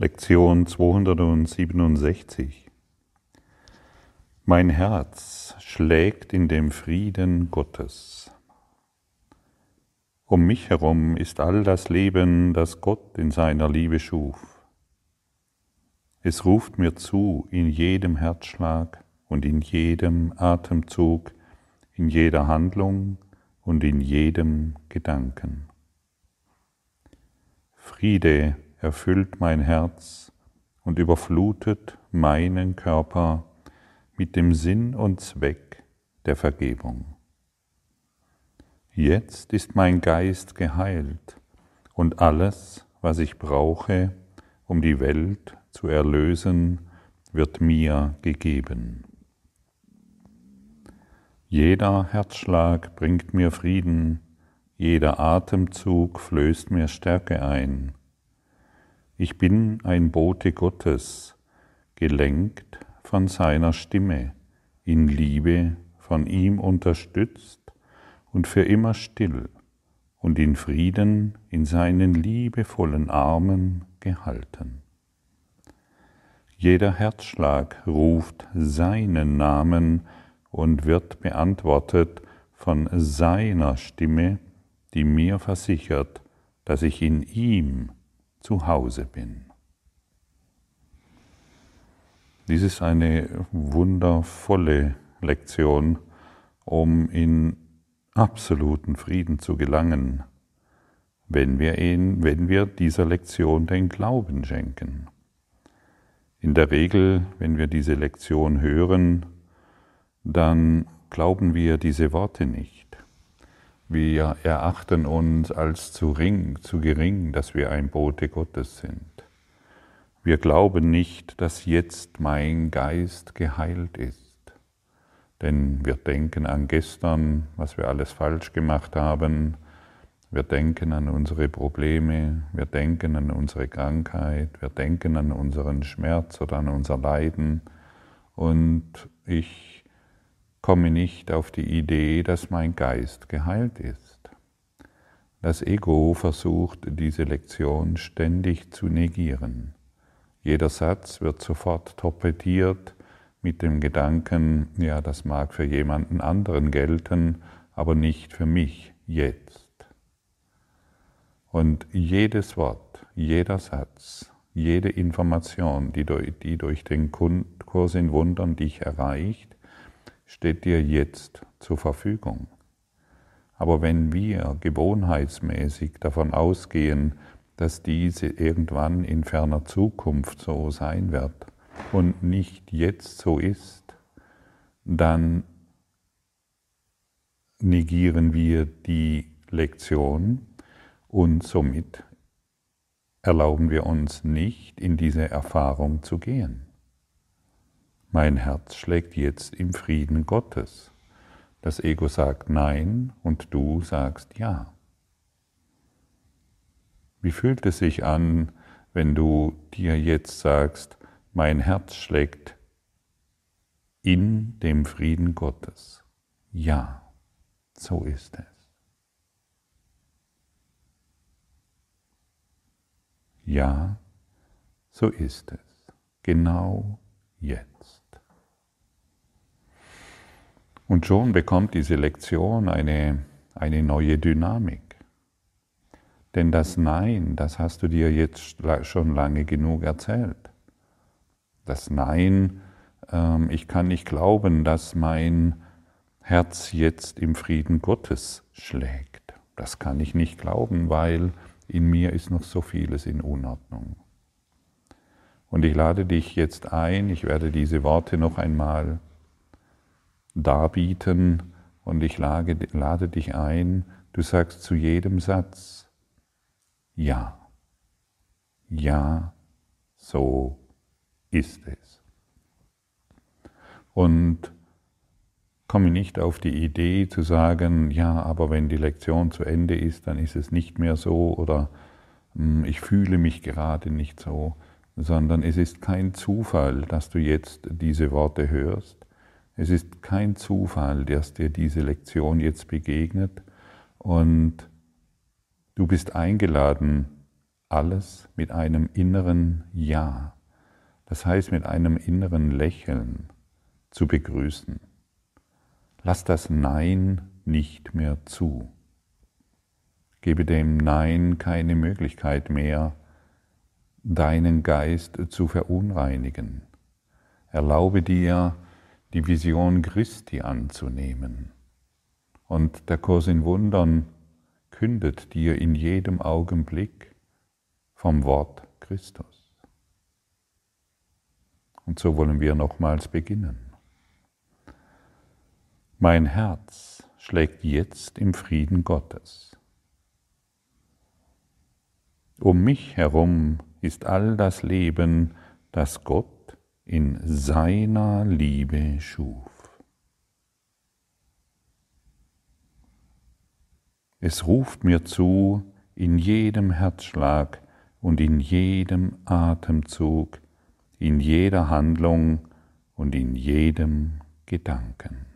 Lektion 267 Mein Herz schlägt in dem Frieden Gottes. Um mich herum ist all das Leben, das Gott in seiner Liebe schuf. Es ruft mir zu in jedem Herzschlag und in jedem Atemzug, in jeder Handlung und in jedem Gedanken. Friede erfüllt mein Herz und überflutet meinen Körper mit dem Sinn und Zweck der Vergebung. Jetzt ist mein Geist geheilt und alles, was ich brauche, um die Welt zu erlösen, wird mir gegeben. Jeder Herzschlag bringt mir Frieden, jeder Atemzug flößt mir Stärke ein, ich bin ein Bote Gottes, gelenkt von seiner Stimme, in Liebe von ihm unterstützt und für immer still und in Frieden in seinen liebevollen Armen gehalten. Jeder Herzschlag ruft seinen Namen und wird beantwortet von seiner Stimme, die mir versichert, dass ich in ihm zu Hause bin. Dies ist eine wundervolle Lektion, um in absoluten Frieden zu gelangen, wenn wir, ihn, wenn wir dieser Lektion den Glauben schenken. In der Regel, wenn wir diese Lektion hören, dann glauben wir diese Worte nicht. Wir erachten uns als zu, ring, zu gering, dass wir ein Bote Gottes sind. Wir glauben nicht, dass jetzt mein Geist geheilt ist. Denn wir denken an gestern, was wir alles falsch gemacht haben. Wir denken an unsere Probleme, wir denken an unsere Krankheit, wir denken an unseren Schmerz oder an unser Leiden. Und ich komme nicht auf die Idee, dass mein Geist geheilt ist. Das Ego versucht, diese Lektion ständig zu negieren. Jeder Satz wird sofort torpediert mit dem Gedanken, ja, das mag für jemanden anderen gelten, aber nicht für mich jetzt. Und jedes Wort, jeder Satz, jede Information, die durch, den Kurs in Wundern dich erreicht, steht dir jetzt zur Verfügung. Aber wenn wir gewohnheitsmäßig davon ausgehen, dass diese irgendwann in ferner Zukunft so sein wird und nicht jetzt so ist, dann negieren wir die Lektion und somit erlauben wir uns nicht in diese Erfahrung zu gehen. Mein Herz schlägt jetzt im Frieden Gottes. Das Ego sagt Nein und du sagst Ja. Wie fühlt es sich an, wenn du dir jetzt sagst, mein Herz schlägt in dem Frieden Gottes? Ja, so ist es. Ja, so ist es. Genau jetzt. Und schon bekommt diese Lektion eine, eine neue Dynamik. Denn das Nein, das hast du dir jetzt schon lange genug erzählt. Das Nein, ähm, ich kann nicht glauben, dass mein Herz jetzt im Frieden Gottes schlägt. Das kann ich nicht glauben, weil in mir ist noch so vieles in Unordnung. Und ich lade dich jetzt ein, ich werde diese Worte noch einmal darbieten und ich lade, lade dich ein, du sagst zu jedem Satz, ja, ja, so ist es. Und komme nicht auf die Idee zu sagen, ja, aber wenn die Lektion zu Ende ist, dann ist es nicht mehr so oder hm, ich fühle mich gerade nicht so, sondern es ist kein Zufall, dass du jetzt diese Worte hörst, es ist kein Zufall, dass dir diese Lektion jetzt begegnet und du bist eingeladen, alles mit einem inneren Ja, das heißt mit einem inneren Lächeln zu begrüßen. Lass das Nein nicht mehr zu. Gebe dem Nein keine Möglichkeit mehr, deinen Geist zu verunreinigen. Erlaube dir, die Vision Christi anzunehmen. Und der Kurs in Wundern kündet dir in jedem Augenblick vom Wort Christus. Und so wollen wir nochmals beginnen. Mein Herz schlägt jetzt im Frieden Gottes. Um mich herum ist all das Leben, das Gott in seiner Liebe schuf. Es ruft mir zu in jedem Herzschlag und in jedem Atemzug, in jeder Handlung und in jedem Gedanken.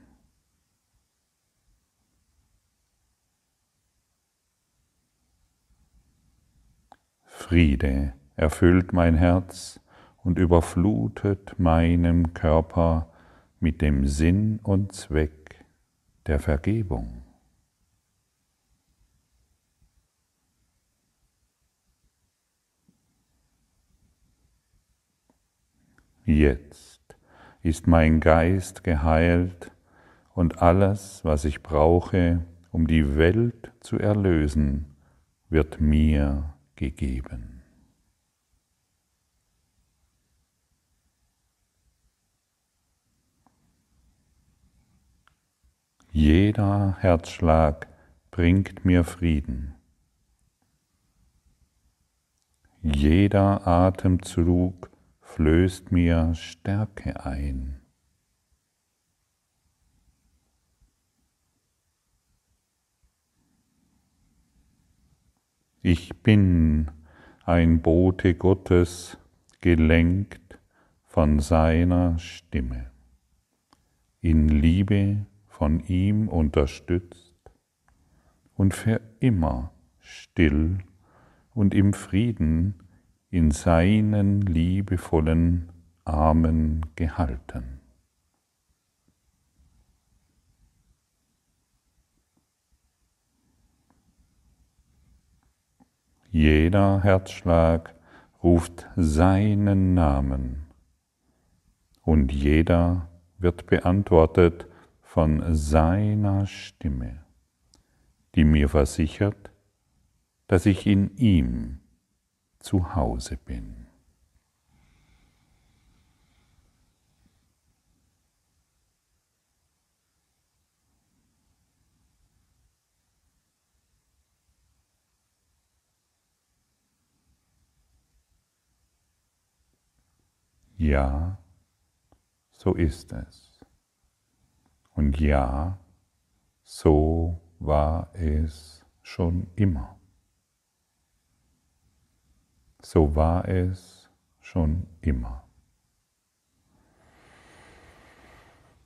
Friede erfüllt mein Herz und überflutet meinem Körper mit dem Sinn und Zweck der Vergebung. Jetzt ist mein Geist geheilt und alles, was ich brauche, um die Welt zu erlösen, wird mir gegeben. Jeder Herzschlag bringt mir Frieden. Jeder Atemzug flößt mir Stärke ein. Ich bin ein Bote Gottes, gelenkt von seiner Stimme, in Liebe von ihm unterstützt und für immer still und im Frieden in seinen liebevollen Armen gehalten. Jeder Herzschlag ruft seinen Namen und jeder wird beantwortet von seiner Stimme, die mir versichert, dass ich in ihm zu Hause bin. Ja, so ist es. Und ja, so war es schon immer. So war es schon immer.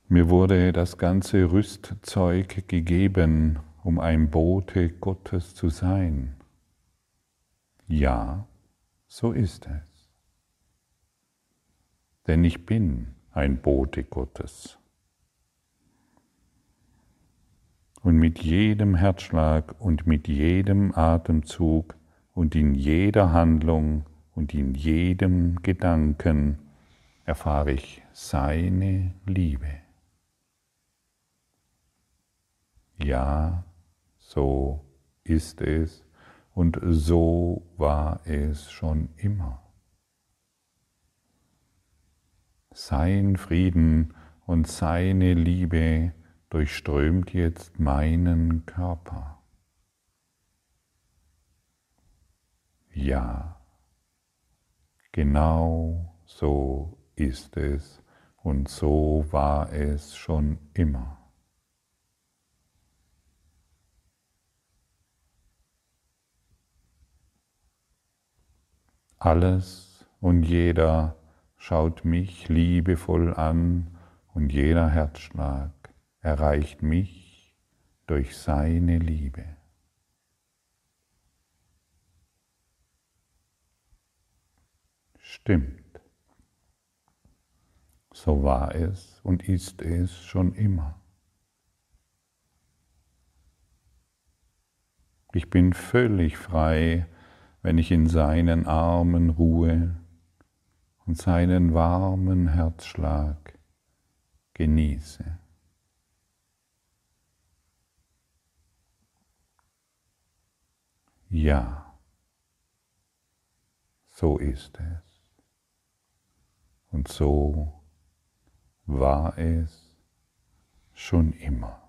Mir wurde das ganze Rüstzeug gegeben, um ein Bote Gottes zu sein. Ja, so ist es. Denn ich bin ein Bote Gottes. Und mit jedem Herzschlag und mit jedem Atemzug und in jeder Handlung und in jedem Gedanken erfahre ich seine Liebe. Ja, so ist es und so war es schon immer. Sein Frieden und seine Liebe durchströmt jetzt meinen Körper. Ja, genau so ist es und so war es schon immer. Alles und jeder schaut mich liebevoll an und jeder Herzschlag erreicht mich durch seine Liebe. stimmt. So war es und ist es schon immer. Ich bin völlig frei, wenn ich in seinen Armen ruhe und seinen warmen Herzschlag genieße. Ja, so ist es. Und so war es schon immer.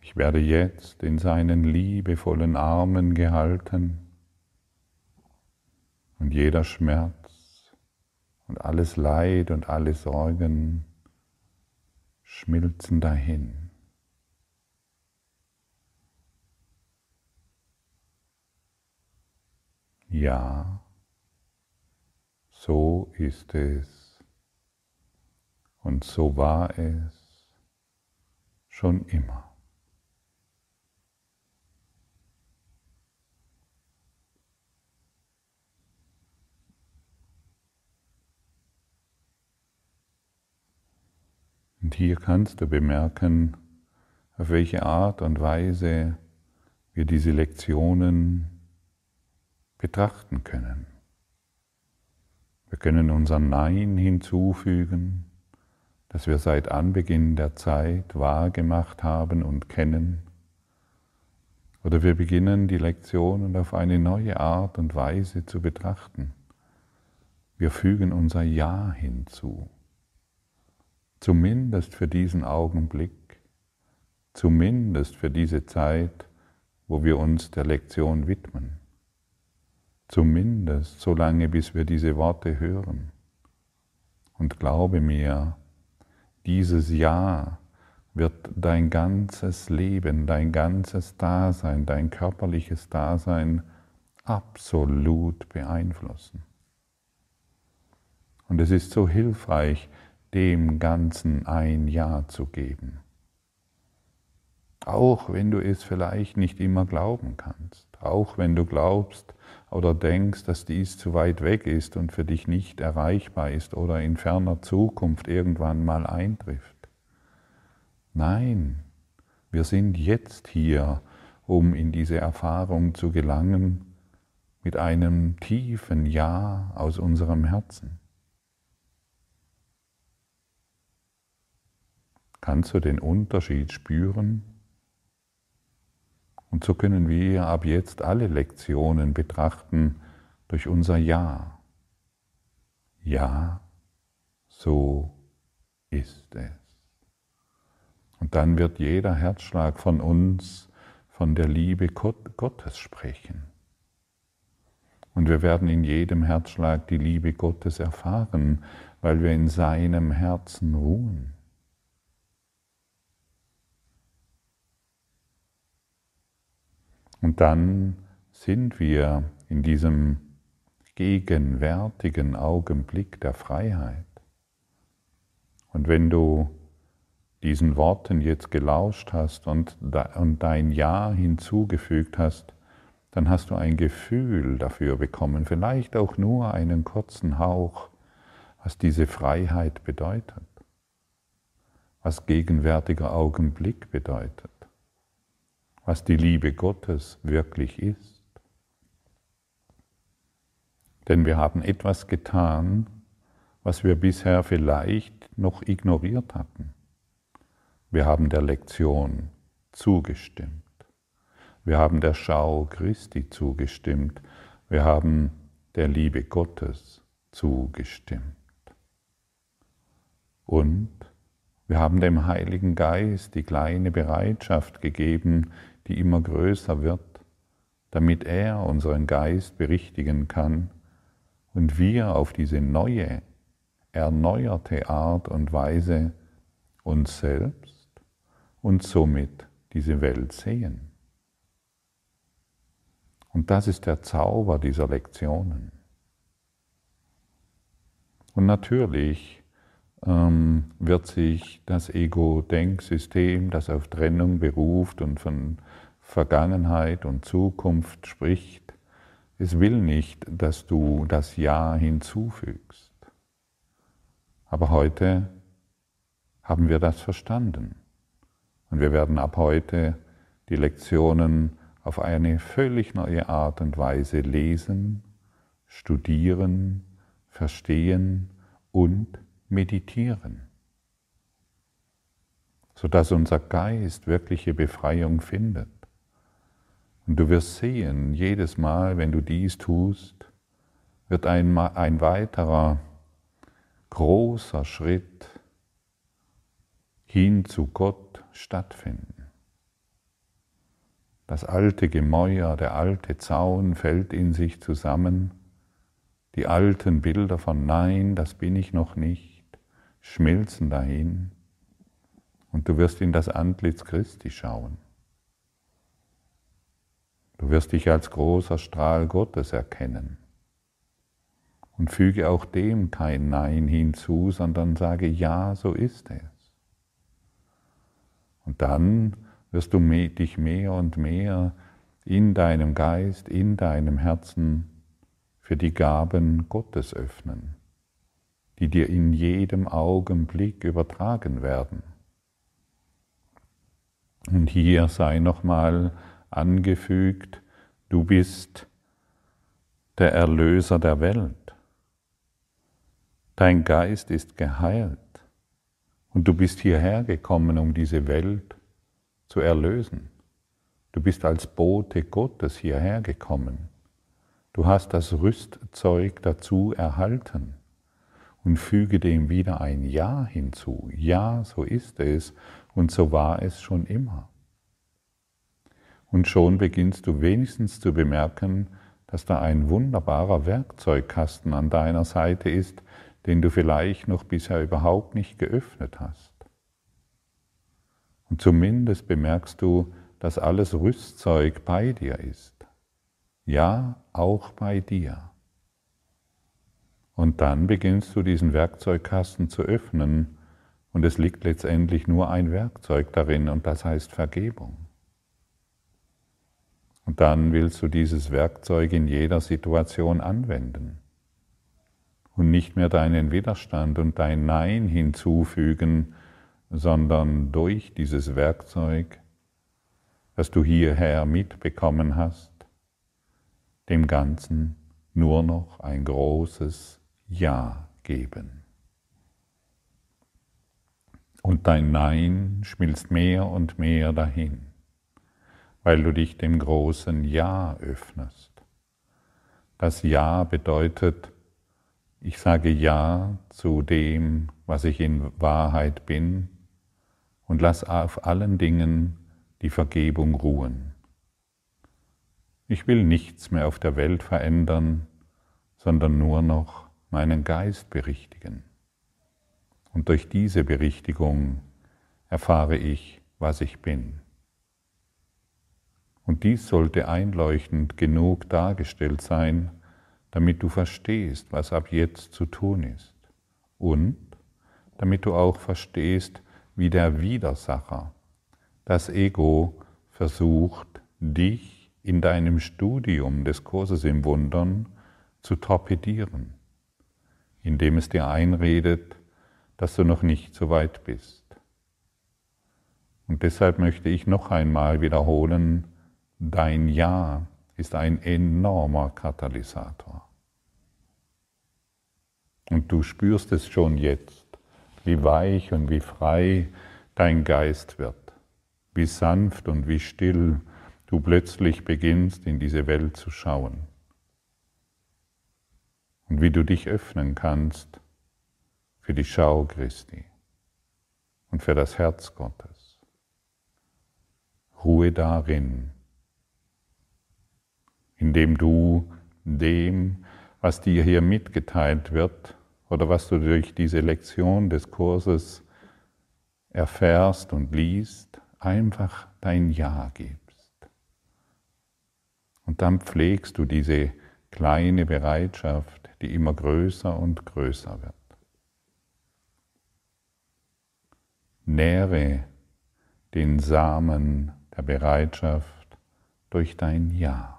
Ich werde jetzt in seinen liebevollen Armen gehalten und jeder Schmerz und alles Leid und alle Sorgen schmilzen dahin. Ja, so ist es und so war es schon immer. Und hier kannst du bemerken, auf welche Art und Weise wir diese Lektionen betrachten können. Wir können unser Nein hinzufügen, das wir seit Anbeginn der Zeit wahrgemacht haben und kennen. Oder wir beginnen die Lektionen auf eine neue Art und Weise zu betrachten. Wir fügen unser Ja hinzu zumindest für diesen Augenblick, zumindest für diese Zeit, wo wir uns der Lektion widmen, zumindest so lange, bis wir diese Worte hören. Und glaube mir, dieses Ja wird dein ganzes Leben, dein ganzes Dasein, dein körperliches Dasein absolut beeinflussen. Und es ist so hilfreich, dem Ganzen ein Ja zu geben. Auch wenn du es vielleicht nicht immer glauben kannst, auch wenn du glaubst oder denkst, dass dies zu weit weg ist und für dich nicht erreichbar ist oder in ferner Zukunft irgendwann mal eintrifft. Nein, wir sind jetzt hier, um in diese Erfahrung zu gelangen mit einem tiefen Ja aus unserem Herzen. Kannst du den Unterschied spüren? Und so können wir ab jetzt alle Lektionen betrachten durch unser Ja. Ja, so ist es. Und dann wird jeder Herzschlag von uns von der Liebe Gottes sprechen. Und wir werden in jedem Herzschlag die Liebe Gottes erfahren, weil wir in seinem Herzen ruhen. Und dann sind wir in diesem gegenwärtigen Augenblick der Freiheit. Und wenn du diesen Worten jetzt gelauscht hast und, dein Ja hinzugefügt hast, dann hast du ein Gefühl dafür bekommen, vielleicht auch nur einen kurzen Hauch, was diese Freiheit bedeutet, was gegenwärtiger Augenblick bedeutet was die Liebe Gottes wirklich ist. Denn wir haben etwas getan, was wir bisher vielleicht noch ignoriert hatten. Wir haben der Lektion zugestimmt. Wir haben der Schau Christi zugestimmt. Wir haben der Liebe Gottes zugestimmt. Und wir haben dem Heiligen Geist die kleine Bereitschaft gegeben, die immer größer wird, damit er unseren Geist berichtigen kann und wir auf diese neue, erneuerte Art und Weise uns selbst und somit diese Welt sehen. Und das ist der Zauber dieser Lektionen. Und natürlich ähm, wird sich das Ego-Denksystem, das auf Trennung beruft und von Vergangenheit und Zukunft spricht, Es will nicht, dass du das Ja hinzufügst. Aber heute haben wir das verstanden. Und wir werden ab heute die Lektionen auf eine völlig neue Art und Weise lesen, studieren, verstehen und meditieren, sodass unser Geist wirkliche Befreiung findet. Und du wirst sehen, jedes Mal, wenn du dies tust, wird ein, ein weiterer großer Schritt hin zu Gott stattfinden. Das alte Gemäuer, der alte Zaun fällt in sich zusammen. Die alten Bilder von Nein, das bin ich noch nicht, schmilzen dahin. Und du wirst in das Antlitz Christi schauen. Du wirst dich als großer Strahl Gottes erkennen. Und füge auch dem kein Nein hinzu, sondern sage, ja, so ist es. Und dann wirst du dich mehr und mehr in deinem Geist, in deinem Herzen für die Gaben Gottes öffnen, die dir in jedem Augenblick übertragen werden. Und hier sei nochmal angefügt, du bist der Erlöser der Welt. Dein Geist ist geheilt und du bist hierher gekommen, um diese Welt zu erlösen. Du bist als Bote Gottes hierher gekommen. Du hast das Rüstzeug dazu erhalten und füge dem wieder ein Ja hinzu. Ja, so ist es und so war es schon immer. Und schon beginnst du wenigstens zu bemerken, dass da ein wunderbarer Werkzeugkasten an deiner Seite ist, den du vielleicht noch bisher überhaupt nicht geöffnet hast. Und zumindest bemerkst du, dass alles Rüstzeug bei dir ist. Ja, auch bei dir. Und dann beginnst du diesen Werkzeugkasten zu öffnen und es liegt letztendlich nur ein Werkzeug darin und das heißt Vergebung. Dann willst du dieses Werkzeug in jeder Situation anwenden und nicht mehr deinen Widerstand und dein Nein hinzufügen, sondern durch dieses Werkzeug, das du hierher mitbekommen hast, dem Ganzen nur noch ein großes Ja geben. Und dein Nein schmilzt mehr und mehr dahin, weil du dich dem großen Ja öffnest. Das Ja bedeutet, ich sage Ja zu dem, was ich in Wahrheit bin, und lass auf allen Dingen die Vergebung ruhen. Ich will nichts mehr auf der Welt verändern, sondern nur noch meinen Geist berichtigen. Und durch diese Berichtigung erfahre ich, was ich bin. Und dies sollte einleuchtend genug dargestellt sein, damit du verstehst, was ab jetzt zu tun ist. Und damit du auch verstehst, wie der Widersacher. Das Ego versucht, dich in deinem Studium des Kurses im Wundern zu torpedieren, indem es dir einredet, dass du noch nicht so weit bist. Und deshalb möchte ich noch einmal wiederholen, dein Ja ist ein enormer Katalysator. Und du spürst es schon jetzt wie weich und wie frei dein Geist wird, wie sanft und wie still du plötzlich beginnst in diese Welt zu schauen und wie du dich öffnen kannst für die Schau Christi und für das Herz Gottes. Ruhe darin, indem du dem, was dir hier mitgeteilt wird, oder was du durch diese Lektion des Kurses erfährst und liest, einfach dein Ja gibst. Und dann pflegst du diese kleine Bereitschaft, die immer größer und größer wird. Nähre den Samen der Bereitschaft durch dein Ja.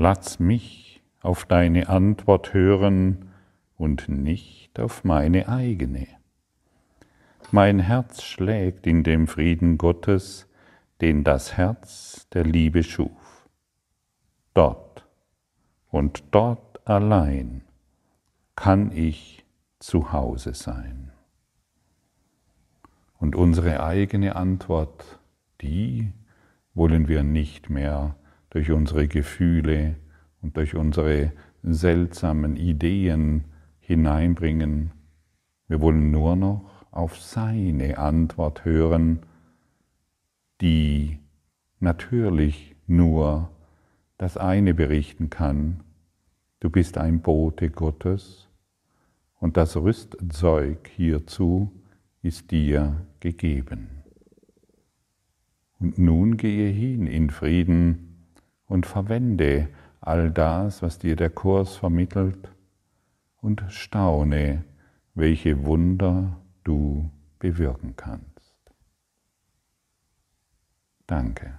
Lass mich auf deine Antwort hören und nicht auf meine eigene. Mein Herz schlägt in dem Frieden Gottes, den das Herz der Liebe schuf. Dort und dort allein kann ich zu Hause sein. Und unsere eigene Antwort, die wollen wir nicht mehr durch unsere Gefühle und durch unsere seltsamen Ideen hineinbringen. Wir wollen nur noch auf seine Antwort hören, die natürlich nur das eine berichten kann, du bist ein Bote Gottes und das Rüstzeug hierzu ist dir gegeben. Und nun gehe hin in Frieden und verwende all das, was dir der Kurs vermittelt, und staune, welche Wunder du bewirken kannst. Danke.